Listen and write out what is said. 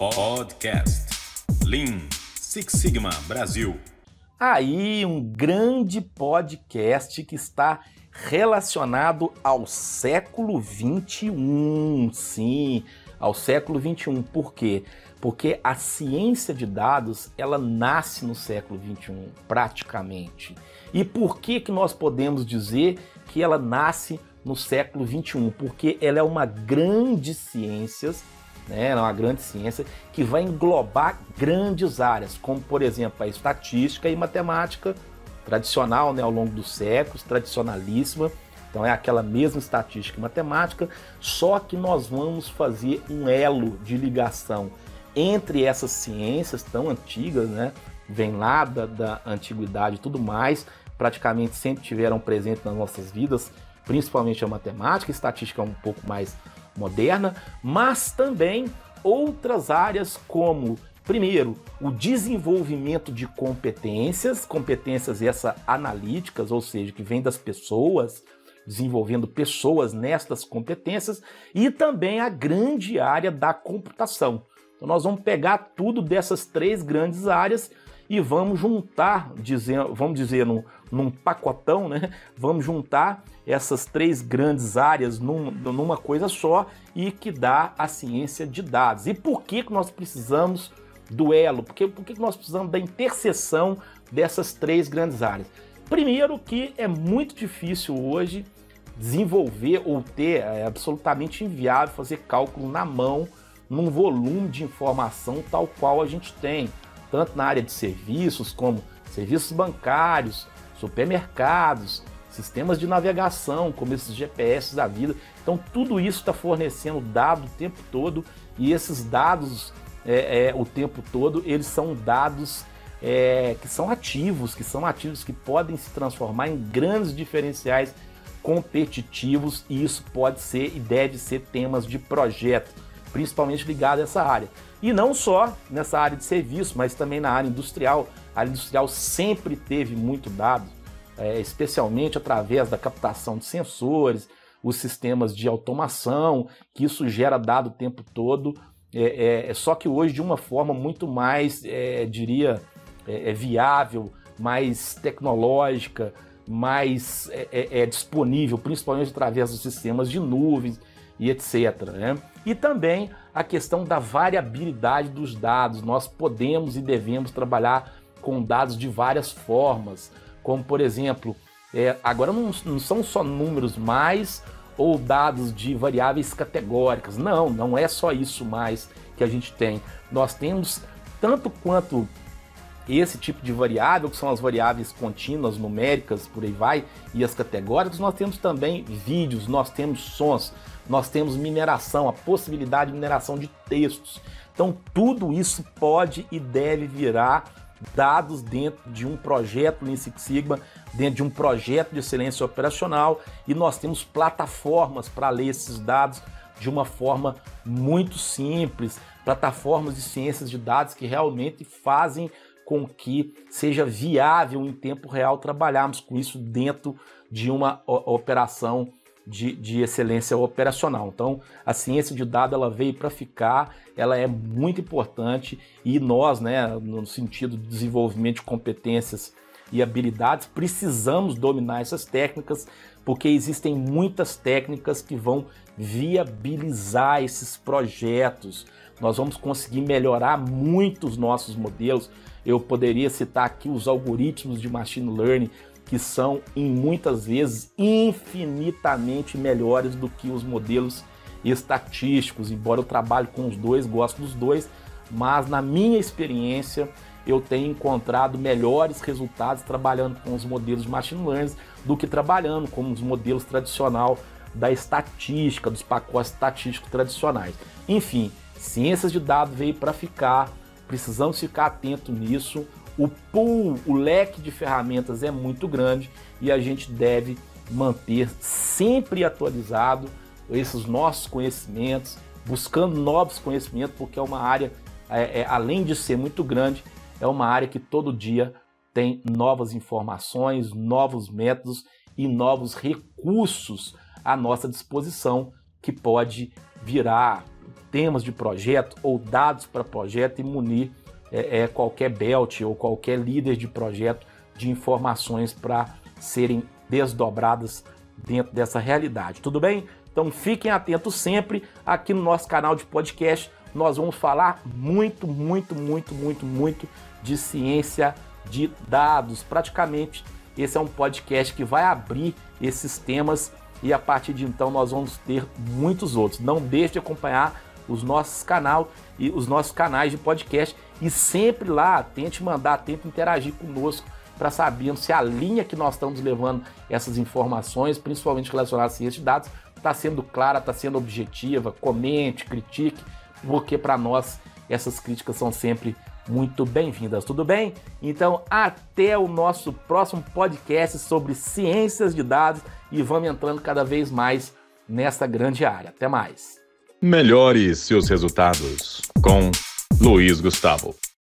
Podcast Lean Six Sigma Brasil. Aí, um grande podcast que está relacionado ao século 21. Sim, ao século 21. Por quê? Porque a ciência de dados, ela nasce no século 21, praticamente. E por que que nós podemos dizer que ela nasce no século 21? Porque ela é uma grande ciência, né? Ela é uma grande ciência que vai englobar grandes áreas, como por exemplo a estatística e matemática tradicional, né, ao longo dos séculos, tradicionalíssima. Então é aquela mesma estatística e matemática, só que nós vamos fazer um elo de ligação entre essas ciências tão antigas, né? Vem lá da, da antiguidade e tudo mais, praticamente sempre tiveram presente nas nossas vidas, principalmente a matemática, a estatística é um pouco mais moderna, mas também outras áreas como Primeiro, o desenvolvimento de competências, competências essas analíticas, ou seja, que vem das pessoas, desenvolvendo pessoas nestas competências, e também a grande área da computação. Então nós vamos pegar tudo dessas três grandes áreas e vamos juntar, dizer, vamos dizer, num, num pacotão, né? Vamos juntar essas três grandes áreas num, numa coisa só e que dá a ciência de dados. E por que, que nós precisamos duelo, porque por que nós precisamos da interseção dessas três grandes áreas? Primeiro que é muito difícil hoje desenvolver ou ter, é absolutamente inviável fazer cálculo na mão num volume de informação tal qual a gente tem, tanto na área de serviços como serviços bancários, supermercados, sistemas de navegação, como esses GPS da vida. Então tudo isso está fornecendo dado o tempo todo e esses dados é, é, o tempo todo, eles são dados é, que são ativos, que são ativos que podem se transformar em grandes diferenciais competitivos e isso pode ser e deve ser temas de projeto, principalmente ligado a essa área. E não só nessa área de serviço, mas também na área industrial. A área industrial sempre teve muito dado, é, especialmente através da captação de sensores, os sistemas de automação, que isso gera dado o tempo todo é, é, é, só que hoje de uma forma muito mais, é, diria, é, é, viável, mais tecnológica, mais disponível, principalmente através dos sistemas de nuvens e etc. Né? E também a questão da variabilidade dos dados. Nós podemos e devemos trabalhar com dados de várias formas, como por exemplo, agora não, não são só números mais ou dados de variáveis categóricas. Não, não é só isso mais que a gente tem. Nós temos tanto quanto esse tipo de variável, que são as variáveis contínuas, numéricas, por aí vai, e as categóricas, nós temos também vídeos, nós temos sons, nós temos mineração, a possibilidade de mineração de textos. Então, tudo isso pode e deve virar dados dentro de um projeto Lean Six Sigma, dentro de um projeto de excelência operacional e nós temos plataformas para ler esses dados de uma forma muito simples, plataformas de ciências de dados que realmente fazem com que seja viável em tempo real trabalharmos com isso dentro de uma operação de, de, excelência operacional. Então, a ciência de dados ela veio para ficar, ela é muito importante e nós, né, no sentido de desenvolvimento de competências e habilidades, precisamos dominar essas técnicas, porque existem muitas técnicas que vão viabilizar esses projetos. Nós vamos conseguir melhorar muito os nossos modelos. Eu poderia citar aqui os algoritmos de machine learning que são em muitas vezes infinitamente melhores do que os modelos estatísticos, embora eu trabalhe com os dois, gosto dos dois, mas na minha experiência eu tenho encontrado melhores resultados trabalhando com os modelos de machine learning do que trabalhando com os modelos tradicional da estatística, dos pacotes estatísticos tradicionais. Enfim, ciências de dados veio para ficar, precisamos ficar atento nisso o pool, o leque de ferramentas é muito grande e a gente deve manter sempre atualizado esses nossos conhecimentos, buscando novos conhecimentos, porque é uma área, é, é, além de ser muito grande, é uma área que todo dia tem novas informações, novos métodos e novos recursos à nossa disposição que pode virar temas de projeto ou dados para projeto e munir é, é, qualquer belt ou qualquer líder de projeto de informações para serem desdobradas dentro dessa realidade. Tudo bem? Então fiquem atentos sempre aqui no nosso canal de podcast. Nós vamos falar muito, muito, muito, muito, muito de ciência de dados. Praticamente esse é um podcast que vai abrir esses temas e a partir de então nós vamos ter muitos outros. Não deixe de acompanhar os nossos canal e os nossos canais de podcast e sempre lá tente mandar, tente interagir conosco para sabermos se a linha que nós estamos levando essas informações, principalmente relacionadas a ciência de dados, está sendo clara, está sendo objetiva. Comente, critique, porque para nós essas críticas são sempre muito bem-vindas, tudo bem? Então, até o nosso próximo podcast sobre ciências de dados e vamos entrando cada vez mais nessa grande área. Até mais. Melhore seus resultados com Luiz Gustavo.